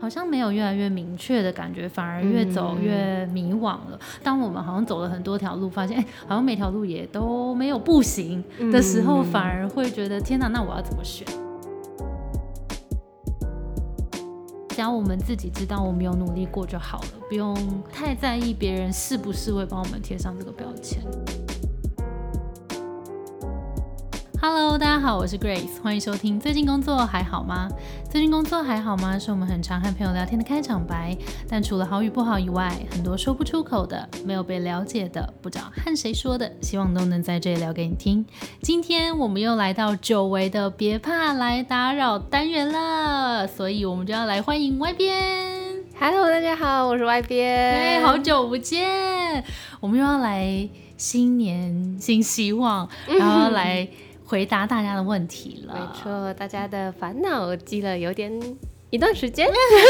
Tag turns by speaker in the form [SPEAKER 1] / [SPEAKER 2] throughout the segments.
[SPEAKER 1] 好像没有越来越明确的感觉，反而越走越迷惘了。当我们好像走了很多条路，发现哎，好像每条路也都没有不行的时候，反而会觉得天哪，那我要怎么选？只要我们自己知道我们有努力过就好了，不用太在意别人是不是会帮我们贴上这个标签。Hello，大家好，我是 Grace，欢迎收听。最近工作还好吗？最近工作还好吗？是我们很常和朋友聊天的开场白。但除了好与不好以外，很多说不出口的、没有被了解的、不知道和谁说的，希望都能在这里聊给你听。今天我们又来到久违的别怕来打扰单元了，所以我们就要来欢迎外边。
[SPEAKER 2] Hello，大家好，我是外边。
[SPEAKER 1] 哎，好久不见，我们又要来新年新希望，然后来。回答大家的问题了，
[SPEAKER 2] 没错，大家的烦恼积了有点一段时间。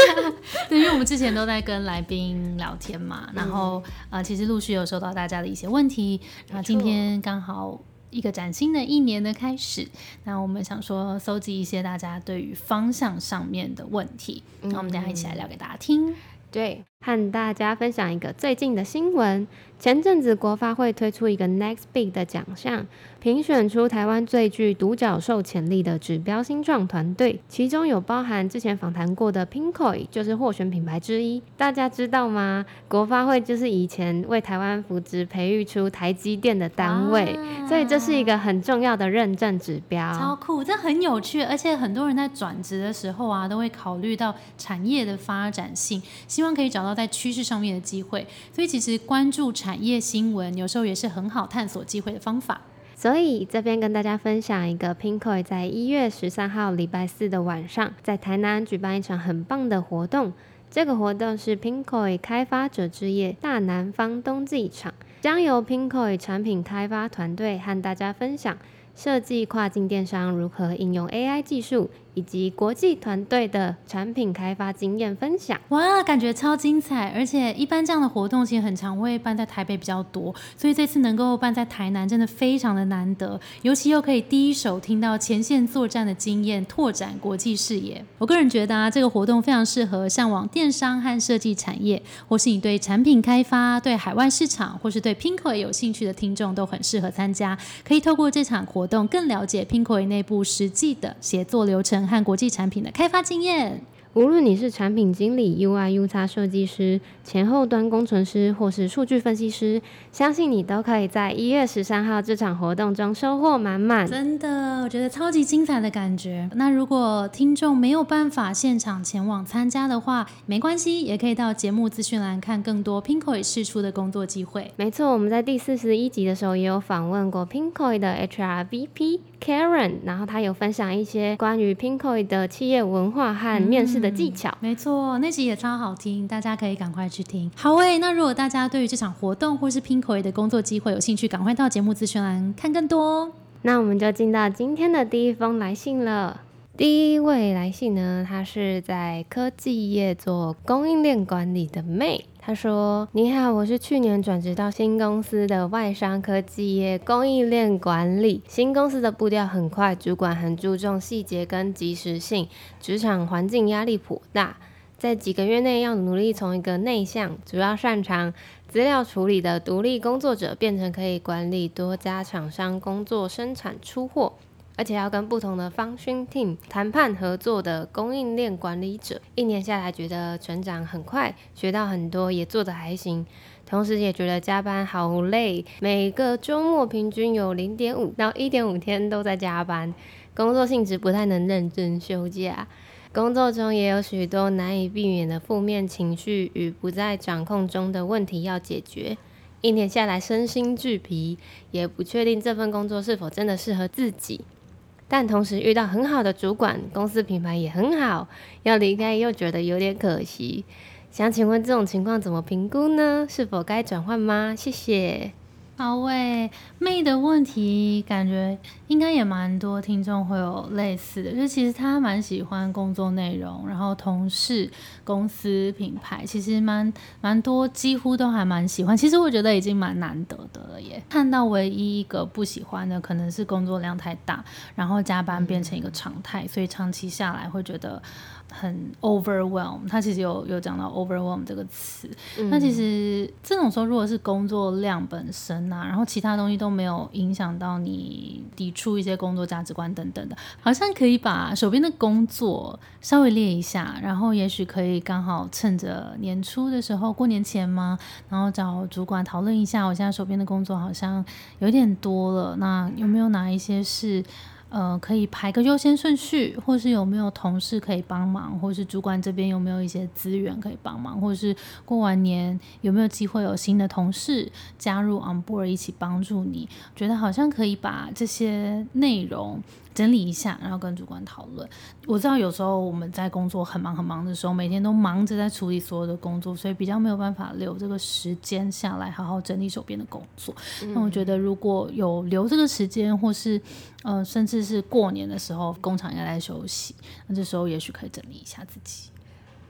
[SPEAKER 1] 对，因为我们之前都在跟来宾聊天嘛，然后呃，其实陆续有收到大家的一些问题，然后今天刚好一个崭新的一年的开始，那我们想说搜集一些大家对于方向上面的问题，那我们等下一起来聊给大家听。
[SPEAKER 2] 对，和大家分享一个最近的新闻。前阵子国发会推出一个 Next Big 的奖项，评选出台湾最具独角兽潜力的指标新创团队，其中有包含之前访谈过的 Pinkoi，就是获选品牌之一。大家知道吗？国发会就是以前为台湾扶植培育出台积电的单位，所以这是一个很重要的认证指标。
[SPEAKER 1] 超酷，这很有趣，而且很多人在转职的时候啊，都会考虑到产业的发展性，希望可以找到在趋势上面的机会。所以其实关注产业新闻有时候也是很好探索机会的方法，
[SPEAKER 2] 所以这边跟大家分享一个 Pinkoi 在一月十三号礼拜四的晚上，在台南举办一场很棒的活动。这个活动是 Pinkoi 开发者之夜大南方冬季场，将由 Pinkoi 产品开发团队和大家分享设计跨境电商如何应用 AI 技术。以及国际团队的产品开发经验分享，
[SPEAKER 1] 哇，感觉超精彩！而且一般这样的活动其实很常会办在台北比较多，所以这次能够办在台南真的非常的难得，尤其又可以第一手听到前线作战的经验，拓展国际视野。我个人觉得啊，这个活动非常适合向往电商和设计产业，或是你对产品开发、对海外市场，或是对 Pinko 有兴趣的听众都很适合参加。可以透过这场活动更了解 Pinko 内部实际的协作流程。和国际产品的开发经验。
[SPEAKER 2] 无论你是产品经理、UI、UX 设计师、前后端工程师，或是数据分析师，相信你都可以在一月十三号这场活动中收获满满。
[SPEAKER 1] 真的，我觉得超级精彩的感觉。那如果听众没有办法现场前往参加的话，没关系，也可以到节目资讯栏看更多 Pinkoi 试出的工作机会。
[SPEAKER 2] 没错，我们在第四十一集的时候也有访问过 Pinkoi 的 HR VP Karen，然后他有分享一些关于 Pinkoi 的企业文化和面试。的技巧，
[SPEAKER 1] 没错，那集也超好听，大家可以赶快去听。好诶，那如果大家对于这场活动或是拼口 i 的工作机会有兴趣，赶快到节目资讯栏看更多。
[SPEAKER 2] 那我们就进到今天的第一封来信了。第一位来信呢，他是在科技业做供应链管理的妹。他说：“你好，我是去年转职到新公司的外商科技业供应链管理。新公司的步调很快，主管很注重细节跟及时性，职场环境压力颇大。在几个月内，要努力从一个内向、主要擅长资料处理的独立工作者，变成可以管理多家厂商工作、生产、出货。”而且要跟不同的方勋 team 谈判合作的供应链管理者，一年下来觉得成长很快，学到很多，也做得还行。同时也觉得加班好累，每个周末平均有零点五到一点五天都在加班，工作性质不太能认真休假。工作中也有许多难以避免的负面情绪与不在掌控中的问题要解决。一年下来身心俱疲，也不确定这份工作是否真的适合自己。但同时遇到很好的主管，公司品牌也很好，要离开又觉得有点可惜。想请问这种情况怎么评估呢？是否该转换吗？谢谢。
[SPEAKER 1] 好喂，妹的问题感觉应该也蛮多听众会有类似的，就其实他蛮喜欢工作内容，然后同事、公司、品牌，其实蛮蛮多，几乎都还蛮喜欢。其实我觉得已经蛮难得的了耶。看到唯一一个不喜欢的，可能是工作量太大，然后加班变成一个常态，所以长期下来会觉得。很 overwhelm，他其实有有讲到 overwhelm 这个词。
[SPEAKER 2] 嗯
[SPEAKER 1] 那其实这种时候，如果是工作量本身啊，然后其他东西都没有影响到你抵触一些工作价值观等等的，好像可以把手边的工作稍微列一下，然后也许可以刚好趁着年初的时候，过年前嘛，然后找主管讨论一下，我现在手边的工作好像有点多了，那有没有哪一些是？呃，可以排个优先顺序，或是有没有同事可以帮忙，或是主管这边有没有一些资源可以帮忙，或是过完年有没有机会有新的同事加入 on board 一起帮助你？觉得好像可以把这些内容整理一下，然后跟主管讨论。我知道有时候我们在工作很忙很忙的时候，每天都忙着在处理所有的工作，所以比较没有办法留这个时间下来好好整理手边的工作。那我觉得如果有留这个时间，或是呃，甚至是过年的时候，工厂也在休息，那这时候也许可以整理一下自己。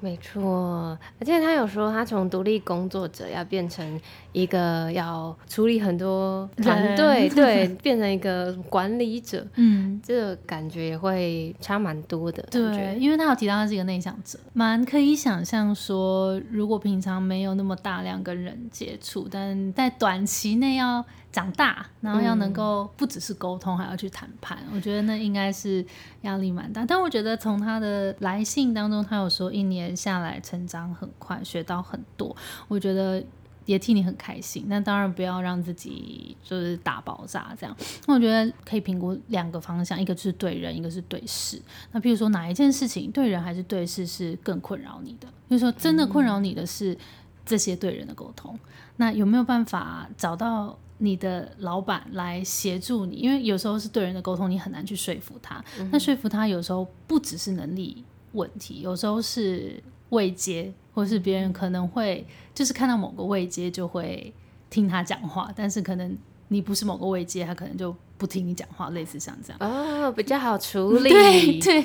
[SPEAKER 2] 没错，而且他有说，他从独立工作者要变成一个要处理很多团队，
[SPEAKER 1] 人
[SPEAKER 2] 对，变成一个管理者，
[SPEAKER 1] 嗯，
[SPEAKER 2] 这个感觉也会差蛮多的。感
[SPEAKER 1] 对，因为他有提到他是一个内向者，蛮可以想象说，如果平常没有那么大量跟人接触，但在短期内要长大，然后要能够不只是沟通，还要去谈判，我觉得那应该是压力蛮大。但我觉得从他的来信当中，他有说一年下来成长很快，学到很多，我觉得。也替你很开心，那当然不要让自己就是大爆炸这样。那我觉得可以评估两个方向，一个是对人，一个是对事。那譬如说哪一件事情对人还是对事是更困扰你的？就是说真的困扰你的是这些对人的沟通，那有没有办法找到你的老板来协助你？因为有时候是对人的沟通，你很难去说服他。那说服他有时候不只是能力问题，有时候是位阶，或是别人可能会就是看到某个位阶就会听他讲话，但是可能你不是某个位阶，他可能就不听你讲话，类似像这样。
[SPEAKER 2] 哦，比较好处理。
[SPEAKER 1] 对 对，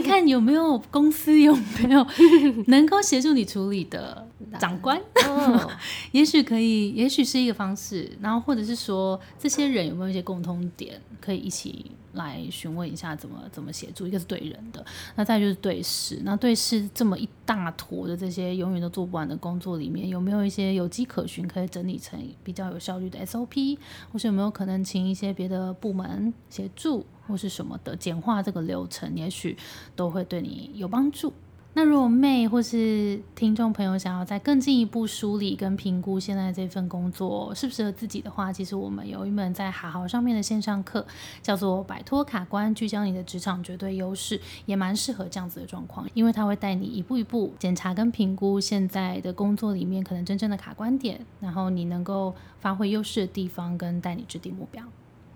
[SPEAKER 1] 看看有没有公司有没有 能够协助你处理的长官，
[SPEAKER 2] 哦，
[SPEAKER 1] 也许可以，也许是一个方式。然后或者是说，这些人有没有一些共通点，可以一起来询问一下怎么怎么协助。一个是对人的，那再就是对事。那对事这么一大坨的这些永远都做不完的工作里面，有没有一些有迹可循，可以整理成比较有效率的 SOP，或是有没有可能请一些别的部门协助，或是什么的简化这个流程，也许都会对你有帮助。那如果妹或是听众朋友想要再更进一步梳理跟评估现在这份工作适不适合自己的话，其实我们有一门在好好上面的线上课，叫做《摆脱卡关，聚焦你的职场绝对优势》，也蛮适合这样子的状况，因为它会带你一步一步检查跟评估现在的工作里面可能真正的卡关点，然后你能够发挥优势的地方，跟带你制定目标。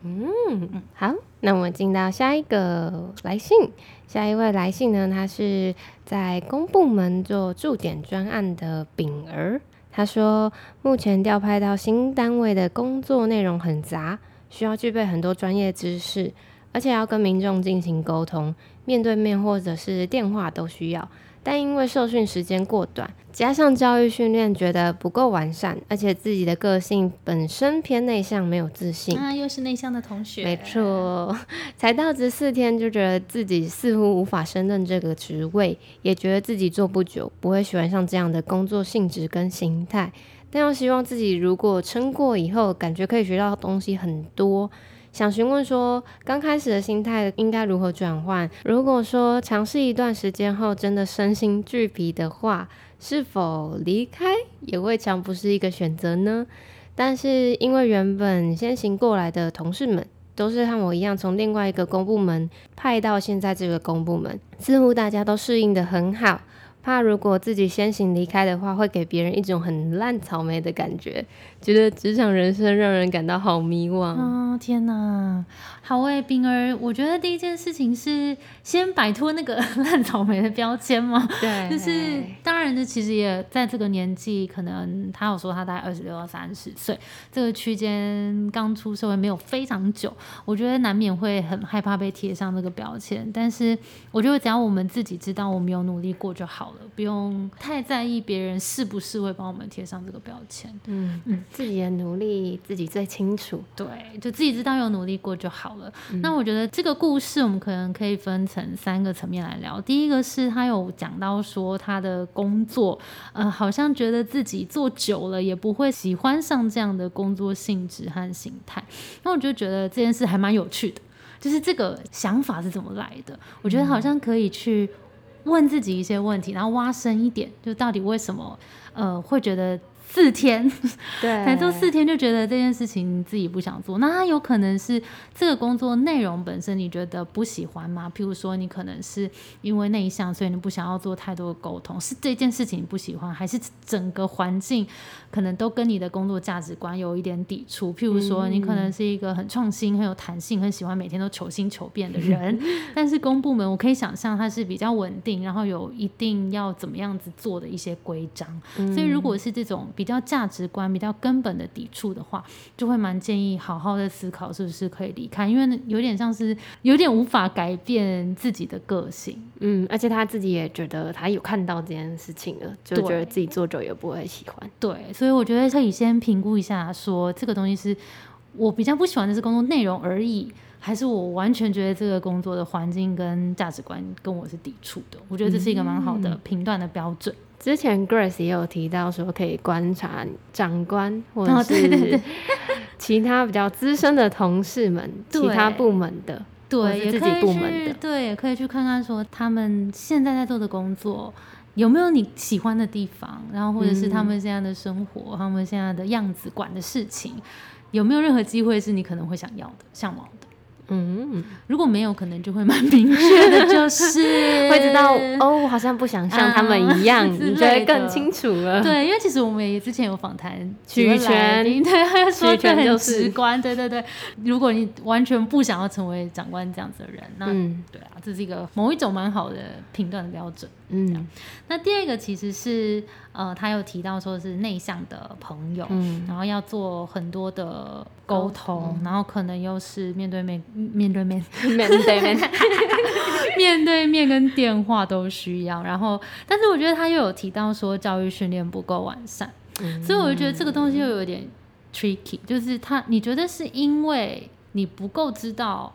[SPEAKER 2] 嗯，好，那我们进到下一个来信。下一位来信呢，他是在公部门做驻点专案的丙儿。他说，目前调派到新单位的工作内容很杂，需要具备很多专业知识，而且要跟民众进行沟通，面对面或者是电话都需要。但因为受训时间过短，加上教育训练觉得不够完善，而且自己的个性本身偏内向，没有自信。
[SPEAKER 1] 啊，又是内向的同学，
[SPEAKER 2] 没错，才到职四天就觉得自己似乎无法胜任这个职位，也觉得自己做不久，不会喜欢上这样的工作性质跟形态。但又希望自己如果撑过以后，感觉可以学到东西很多。想询问说，刚开始的心态应该如何转换？如果说尝试一段时间后真的身心俱疲的话，是否离开也未尝不是一个选择呢？但是因为原本先行过来的同事们都是和我一样从另外一个公部门派到现在这个公部门，似乎大家都适应的很好。怕如果自己先行离开的话，会给别人一种很烂草莓的感觉，觉得职场人生让人感到好迷惘。
[SPEAKER 1] 哦天哪，好诶，冰儿，我觉得第一件事情是先摆脱那个 烂草莓的标签嘛。
[SPEAKER 2] 对，
[SPEAKER 1] 就是当然的，其实也在这个年纪，可能他有说他大概二十六到三十岁这个区间，刚出社会没有非常久，我觉得难免会很害怕被贴上这个标签。但是我觉得只要我们自己知道我们有努力过就好了，不用太在意别人是不是会帮我们贴上这个标签。
[SPEAKER 2] 嗯嗯，自己的努力自己最清楚。
[SPEAKER 1] 对，就自己知道有努力过就好了。那我觉得这个故事我们可能可以分成三个层面来聊。第一个是他有讲到说他的工作，呃，好像觉得自己做久了也不会喜欢上这样的工作性质和形态。那我就觉得这件事还蛮有趣的，就是这个想法是怎么来的？我觉得好像可以去问自己一些问题，然后挖深一点，就到底为什么呃会觉得。四天，
[SPEAKER 2] 对，
[SPEAKER 1] 才做四天就觉得这件事情自己不想做，那他有可能是这个工作内容本身你觉得不喜欢吗？譬如说你可能是因为内向，所以你不想要做太多的沟通，是这件事情你不喜欢，还是整个环境可能都跟你的工作价值观有一点抵触？譬如说你可能是一个很创新、很有弹性、很喜欢每天都求新求变的人，但是公部门我可以想象它是比较稳定，然后有一定要怎么样子做的一些规章，所以如果是这种比比较价值观比较根本的抵触的话，就会蛮建议好好的思考是不是可以离开，因为有点像是有点无法改变自己的个性。
[SPEAKER 2] 嗯，而且他自己也觉得他有看到这件事情了，就觉得自己做久也不会喜欢。
[SPEAKER 1] 对，所以我觉得可以先评估一下，说这个东西是我比较不喜欢的是工作内容而已，还是我完全觉得这个工作的环境跟价值观跟我是抵触的。我觉得这是一个蛮好的评断的标准。
[SPEAKER 2] 之前 Grace 也有提到说，可以观察长官或者是其他比较资深的同事们，其他部门的，
[SPEAKER 1] 对，
[SPEAKER 2] 自己部门的，
[SPEAKER 1] 对，也可以去看看说他们现在在做的工作有没有你喜欢的地方，然后或者是他们现在的生活，他们现在的样子，管的事情有没有任何机会是你可能会想要的、向往的。嗯，如果没有，可能就会蛮明确的，就是
[SPEAKER 2] 会知道哦，我好像不想像他们一样，你就会更清楚了。
[SPEAKER 1] 对，因为其实我们也之前有访谈
[SPEAKER 2] 许权，
[SPEAKER 1] 对，他说的很直观，对对对。如果你完全不想要成为长官这样子的人，那对啊，这是一个某一种蛮好的评断的标准。嗯，那第二个其实是呃，他有提到说是内向的朋友，嗯，然后要做很多的沟通，然后可能又是面对面、面对面、
[SPEAKER 2] 面对面、
[SPEAKER 1] 面对面跟电话都需要。然后，但是我觉得他又有提到说教育训练不够完善，所以我就觉得这个东西又有点 tricky，就是他你觉得是因为你不够知道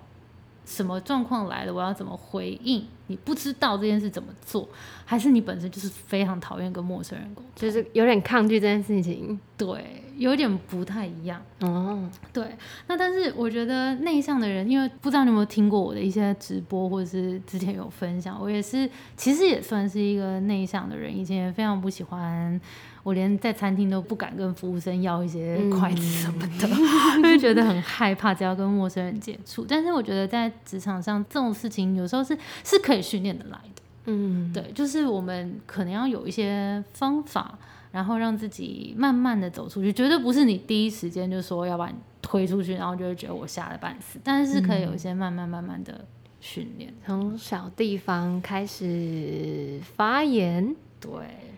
[SPEAKER 1] 什么状况来了，我要怎么回应？你不知道这件事怎么做，还是你本身就是非常讨厌跟陌生人沟通，
[SPEAKER 2] 就是有点抗拒这件事情。
[SPEAKER 1] 对，有点不太一样。哦，对。那但是我觉得内向的人，因为不知道你有没有听过我的一些直播，或者是之前有分享，我也是其实也算是一个内向的人，以前也非常不喜欢。我连在餐厅都不敢跟服务生要一些筷子什么的，因为觉得很害怕，只要跟陌生人接触。但是我觉得在职场上这种事情有时候是是可以训练的来的。嗯，对，就是我们可能要有一些方法，然后让自己慢慢的走出去。绝对不是你第一时间就说要把你推出去，然后就会觉得我吓得半死。但是是可以有一些慢慢慢慢的训练，
[SPEAKER 2] 从小地方开始发言。
[SPEAKER 1] 对。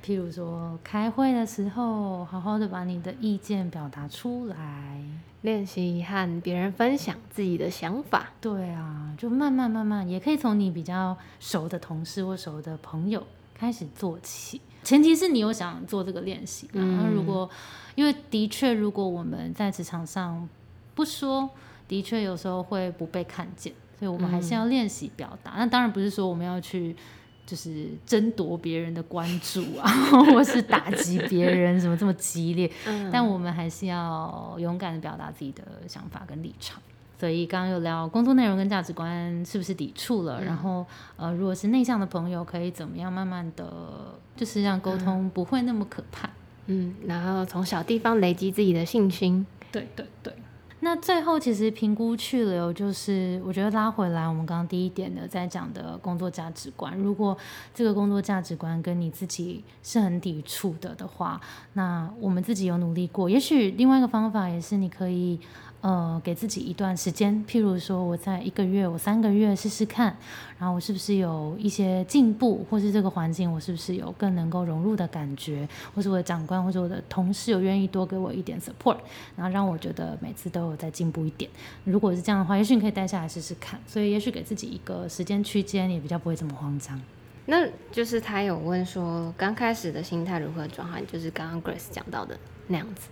[SPEAKER 1] 譬如说，开会的时候，好好的把你的意见表达出来，
[SPEAKER 2] 练习和别人分享自己的想法。
[SPEAKER 1] 对啊，就慢慢慢慢，也可以从你比较熟的同事或熟的朋友开始做起。前提是你有想做这个练习。嗯。如果，因为的确，如果我们在职场上不说，的确有时候会不被看见，所以我们还是要练习表达。那当然不是说我们要去。就是争夺别人的关注啊，或是打击别人，怎么这么激烈？但我们还是要勇敢的表达自己的想法跟立场。所以刚刚有聊工作内容跟价值观是不是抵触了？然后呃，如果是内向的朋友，可以怎么样慢慢的，就是让沟通不会那么可怕？
[SPEAKER 2] 嗯，然后从小地方累积自己的信心。
[SPEAKER 1] 对对对。那最后其实评估去留，就是我觉得拉回来，我们刚刚第一点的在讲的工作价值观，如果这个工作价值观跟你自己是很抵触的的话，那我们自己有努力过，也许另外一个方法也是你可以。呃，给自己一段时间，譬如说，我在一个月、我三个月试试看，然后我是不是有一些进步，或是这个环境我是不是有更能够融入的感觉，或是我的长官或者我的同事有愿意多给我一点 support，然后让我觉得每次都有在进步一点。如果是这样的话，也许你可以待下来试试看。所以，也许给自己一个时间区间，也比较不会这么慌张。
[SPEAKER 2] 那就是他有问说，刚开始的心态如何转换，就是刚刚 Grace 讲到的那样子。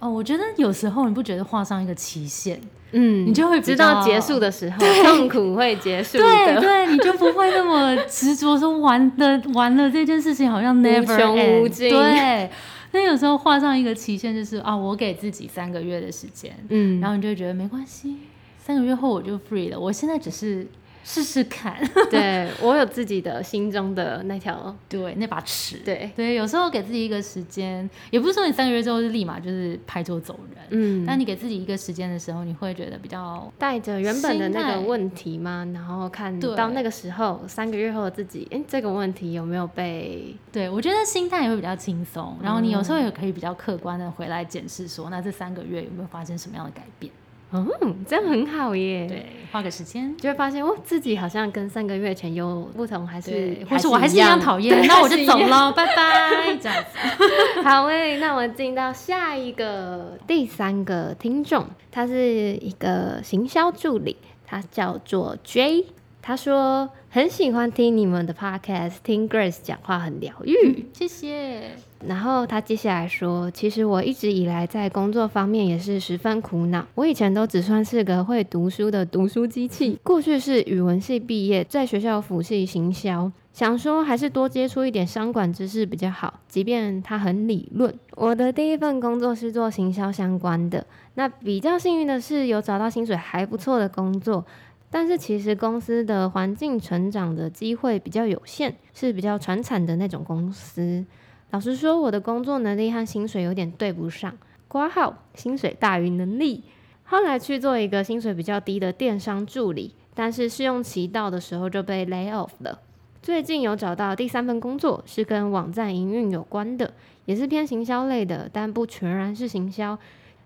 [SPEAKER 1] 哦，我觉得有时候你不觉得画上一个期限，
[SPEAKER 2] 嗯，
[SPEAKER 1] 你就会
[SPEAKER 2] 知道结束的时候，痛苦会结束的，
[SPEAKER 1] 对对，你就不会那么执着说完的 完了这件事情好像 never
[SPEAKER 2] 无穷无尽，
[SPEAKER 1] 对。那有时候画上一个期限，就是啊，我给自己三个月的时间，嗯，然后你就会觉得没关系，三个月后我就 free 了，我现在只是。试试看，
[SPEAKER 2] 对我有自己的心中的那条，
[SPEAKER 1] 对那把尺，
[SPEAKER 2] 对。
[SPEAKER 1] 对，有时候给自己一个时间，也不是说你三个月之后就立马就是拍桌走人，嗯，但你给自己一个时间的时候，你会觉得比较
[SPEAKER 2] 带着原本的那个问题吗？然后看到那个时候三个月后的自己，哎，这个问题有没有被？
[SPEAKER 1] 对我觉得心态也会比较轻松，然后你有时候也可以比较客观的回来检视说，那这三个月有没有发生什么样的改变？
[SPEAKER 2] 哦，这样很好耶。
[SPEAKER 1] 对，花个时间
[SPEAKER 2] 就会发现，哦，自己好像跟三个月前有不同，还是
[SPEAKER 1] 或是我还是一样讨厌，那我就走了，拜拜，这样
[SPEAKER 2] 子。好诶，那我们进到下一个第三个听众，他是一个行销助理，他叫做 J。他说很喜欢听你们的 podcast，听 Grace 讲话很疗愈，
[SPEAKER 1] 谢谢。
[SPEAKER 2] 然后他接下来说，其实我一直以来在工作方面也是十分苦恼。我以前都只算是个会读书的读书机器，过去是语文系毕业，在学校辅系行销，想说还是多接触一点商管知识比较好，即便它很理论。我的第一份工作是做行销相关的，那比较幸运的是有找到薪水还不错的工作。但是其实公司的环境成长的机会比较有限，是比较传产的那种公司。老实说，我的工作能力和薪水有点对不上，挂号薪水大于能力。后来去做一个薪水比较低的电商助理，但是试用期到的时候就被 lay off 了。最近有找到第三份工作，是跟网站营运有关的，也是偏行销类的，但不全然是行销。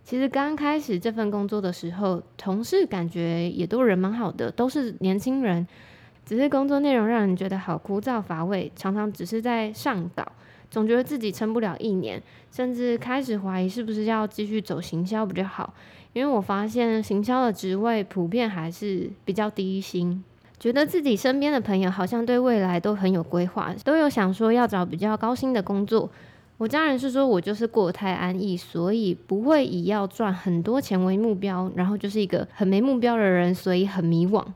[SPEAKER 2] 其实刚开始这份工作的时候，同事感觉也都人蛮好的，都是年轻人。只是工作内容让人觉得好枯燥乏味，常常只是在上稿，总觉得自己撑不了一年，甚至开始怀疑是不是要继续走行销比较好。因为我发现行销的职位普遍还是比较低薪，觉得自己身边的朋友好像对未来都很有规划，都有想说要找比较高薪的工作。我家人是说我就是过得太安逸，所以不会以要赚很多钱为目标，然后就是一个很没目标的人，所以很迷惘。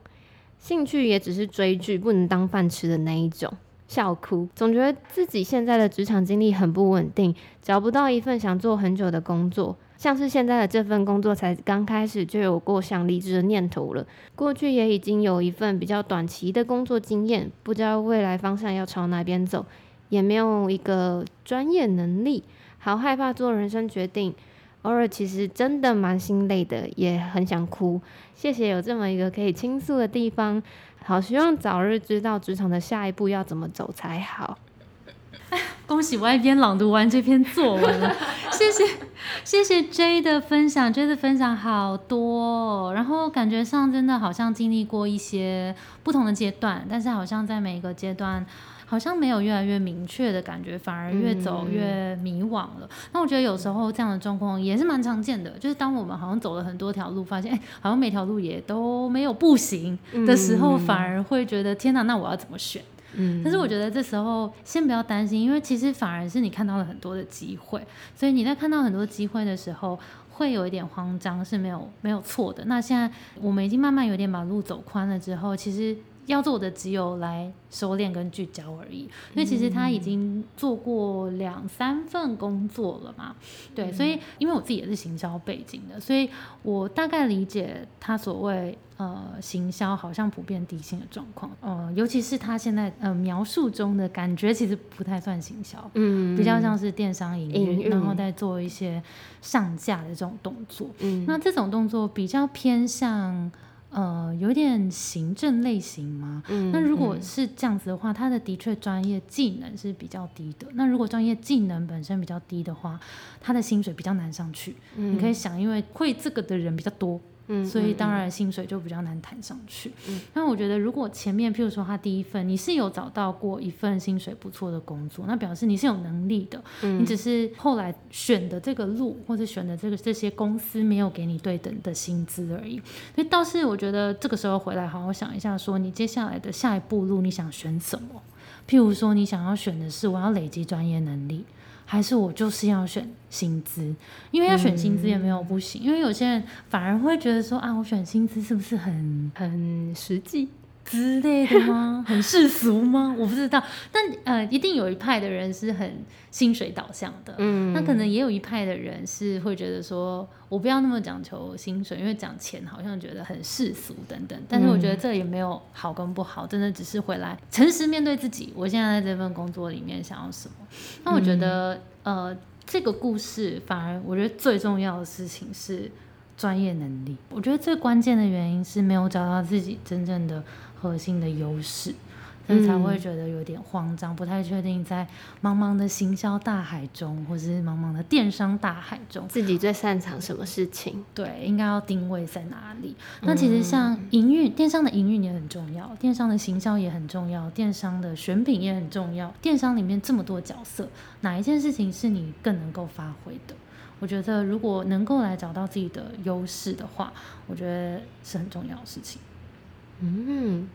[SPEAKER 2] 兴趣也只是追剧，不能当饭吃的那一种。笑哭，总觉得自己现在的职场经历很不稳定，找不到一份想做很久的工作。像是现在的这份工作才刚开始就有过想离职的念头了。过去也已经有一份比较短期的工作经验，不知道未来方向要朝哪边走。也没有一个专业能力，好害怕做人生决定，偶尔其实真的蛮心累的，也很想哭。谢谢有这么一个可以倾诉的地方，好希望早日知道职场的下一步要怎么走才好。
[SPEAKER 1] 恭喜我一边朗读完这篇作文了，谢谢谢谢 J 的分享，J 的分享好多，然后感觉上真的好像经历过一些不同的阶段，但是好像在每一个阶段。好像没有越来越明确的感觉，反而越走越迷惘了。那我觉得有时候这样的状况也是蛮常见的，就是当我们好像走了很多条路，发现哎，好像每条路也都没有步行的时候，反而会觉得天哪，那我要怎么选？嗯，但是我觉得这时候先不要担心，因为其实反而是你看到了很多的机会，所以你在看到很多机会的时候，会有一点慌张是没有没有错的。那现在我们已经慢慢有点把路走宽了之后，其实。要做的只有来收敛跟聚焦而已，因为其实他已经做过两三份工作了嘛，对，所以因为我自己也是行销背景的，所以我大概理解他所谓呃行销好像普遍低薪的状况，呃，尤其是他现在呃描述中的感觉其实不太算行销，嗯，比较像是电商营运，然后再做一些上架的这种动作，嗯，那这种动作比较偏向。呃，有点行政类型吗？嗯，那如果是这样子的话，他的的确专业技能是比较低的。那如果专业技能本身比较低的话，他的薪水比较难上去。你可以想，因为会这个的人比较多。嗯，所以当然薪水就比较难谈上去。嗯，那我觉得如果前面譬如说他第一份你是有找到过一份薪水不错的工作，那表示你是有能力的。嗯，你只是后来选的这个路或者选的这个这些公司没有给你对等的薪资而已。所以倒是我觉得这个时候回来好好想一下，说你接下来的下一步路你想选什么？譬如说，你想要选的是我要累积专业能力，还是我就是要选薪资？因为要选薪资也没有不行，因为有些人反而会觉得说啊，我选薪资是不是很
[SPEAKER 2] 很实际？
[SPEAKER 1] 之类的吗？很世俗吗？我不知道，但呃，一定有一派的人是很薪水导向的，嗯，那可能也有一派的人是会觉得说，我不要那么讲求薪水，因为讲钱好像觉得很世俗等等。但是我觉得这也没有好跟不好，真的只是回来诚实面对自己，我现在在这份工作里面想要什么。那我觉得，呃，这个故事反而我觉得最重要的事情是专业能力。我觉得最关键的原因是没有找到自己真正的。核心的优势，所以才会觉得有点慌张，不太确定在茫茫的行销大海中，或是茫茫的电商大海中，
[SPEAKER 2] 自己最擅长什么事情？
[SPEAKER 1] 对，应该要定位在哪里？那其实像营运，电商的营运也很重要，电商的行销也很重要，电商的选品也很重要。电商里面这么多角色，哪一件事情是你更能够发挥的？我觉得如果能够来找到自己的优势的话，我觉得是很重要的事情。
[SPEAKER 2] 嗯，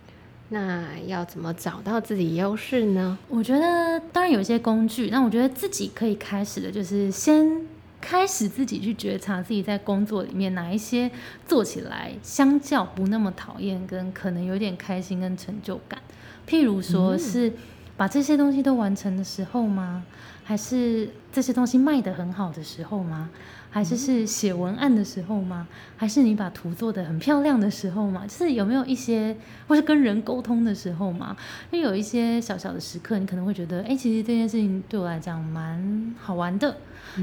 [SPEAKER 2] 那要怎么找到自己优势呢？
[SPEAKER 1] 我觉得当然有一些工具，那我觉得自己可以开始的就是先开始自己去觉察自己在工作里面哪一些做起来相较不那么讨厌，跟可能有点开心跟成就感。譬如说是把这些东西都完成的时候吗？还是这些东西卖得很好的时候吗？还是是写文案的时候吗？还是你把图做的很漂亮的时候吗？就是有没有一些，或是跟人沟通的时候吗？因为有一些小小的时刻，你可能会觉得，哎，其实这件事情对我来讲蛮好玩的。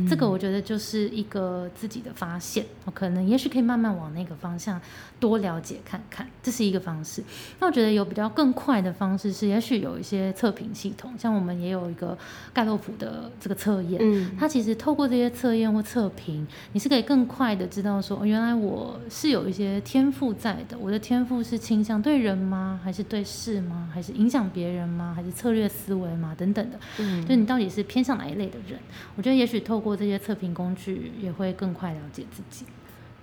[SPEAKER 1] 这个我觉得就是一个自己的发现，我可能也许可以慢慢往那个方向多了解看看，这是一个方式。那我觉得有比较更快的方式是，也许有一些测评系统，像我们也有一个盖洛普的这个测验，嗯，它其实透过这些测验或测评，你是可以更快的知道说，原来我是有一些天赋在的。我的天赋是倾向对人吗？还是对事吗？还是影响别人吗？还是策略思维吗？等等的，嗯，就你到底是偏向哪一类的人？我觉得也许透。透过这些测评工具，也会更快了解自己。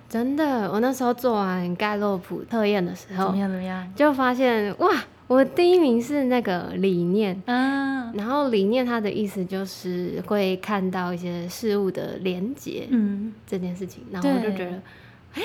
[SPEAKER 2] 真的，我那时候做完盖洛普测验的时候，
[SPEAKER 1] 怎么样？怎么样？
[SPEAKER 2] 就发现哇，我第一名是那个理念。嗯。然后理念它的意思就是会看到一些事物的连接，嗯，这件事情，然后我就觉得，哎，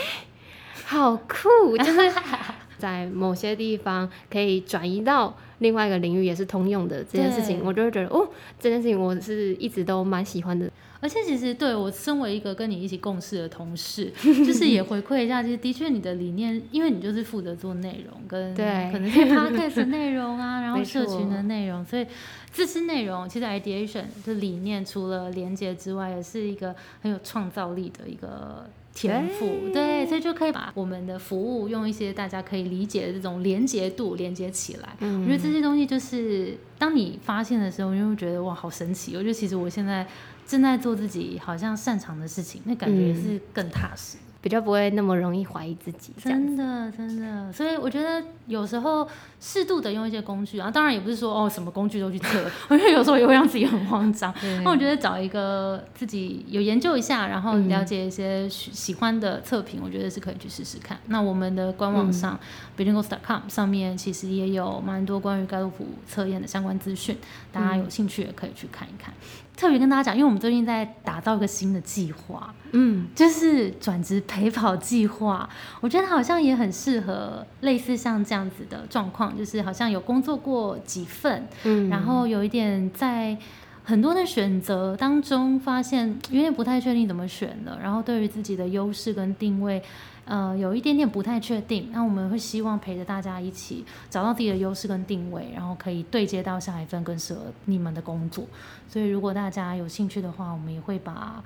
[SPEAKER 2] 好酷，就是 在某些地方可以转移到。另外一个领域也是通用的这件事情，我就会觉得哦，这件事情我是一直都蛮喜欢的。
[SPEAKER 1] 而且其实对我身为一个跟你一起共事的同事，就是也回馈一下，其实的确你的理念，因为你就是负责做内容跟可能是 podcast 内容啊，然后社群的内容，所以这些内容其实 ideation 的理念除了连接之外，也是一个很有创造力的一个。天赋对，所以就可以把我们的服务用一些大家可以理解的这种连接度连接起来。我觉得这些东西就是当你发现的时候，你会觉得哇，好神奇！我觉得其实我现在正在做自己好像擅长的事情，那感觉是更踏实。
[SPEAKER 2] 比较不会那么容易怀疑自己，
[SPEAKER 1] 真的真的，所以我觉得有时候适度的用一些工具啊，当然也不是说哦什么工具都去测，我觉得有时候也会让自己很慌张。那我觉得找一个自己有研究一下，然后了解一些喜欢的测评，我觉得是可以去试试看。那我们的官网上 b i l l i n g o s c o m 上面其实也有蛮多关于盖洛普测验的相关资讯，大家有兴趣也可以去看一看。特别跟大家讲，因为我们最近在打造一个新的计划，嗯，就是转职陪跑计划。我觉得好像也很适合类似像这样子的状况，就是好像有工作过几份，嗯，然后有一点在很多的选择当中发现有点不太确定怎么选了，然后对于自己的优势跟定位。呃，有一点点不太确定，那我们会希望陪着大家一起找到自己的优势跟定位，然后可以对接到下一份更适合你们的工作。所以，如果大家有兴趣的话，我们也会把。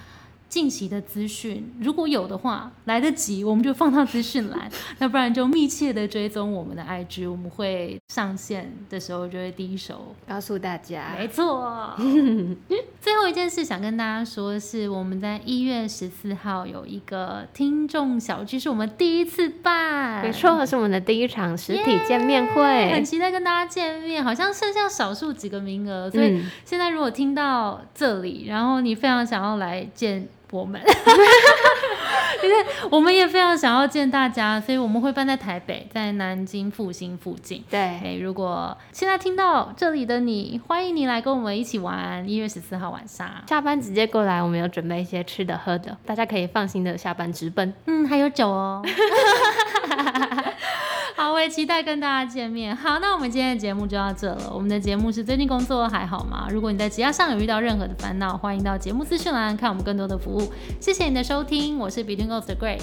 [SPEAKER 1] 近期的资讯，如果有的话，来得及我们就放到资讯栏，那不然就密切的追踪我们的 IG，我们会上线的时候就会第一手
[SPEAKER 2] 告诉大家。
[SPEAKER 1] 没错。最后一件事想跟大家说，是我们在一月十四号有一个听众小聚，是我们第一次办，
[SPEAKER 2] 没错，是我们的第一场实体见面会，
[SPEAKER 1] 很期待跟大家见面。好像剩下少数几个名额，所以现在如果听到这里，然后你非常想要来见。我们。因为我们也非常想要见大家，所以我们会办在台北，在南京复兴附近。
[SPEAKER 2] 对，
[SPEAKER 1] 哎，如果现在听到这里的你，欢迎你来跟我们一起玩。一月十四号晚上
[SPEAKER 2] 下班直接过来，我们有准备一些吃的喝的，大家可以放心的下班直奔。
[SPEAKER 1] 嗯，还有酒哦。好，我也期待跟大家见面。好，那我们今天的节目就到这了。我们的节目是最近工作还好吗？如果你在职业上有遇到任何的烦恼，欢迎到节目资讯栏看我们更多的服务。谢谢你的收听，我是 Between Ghost 的 Grace。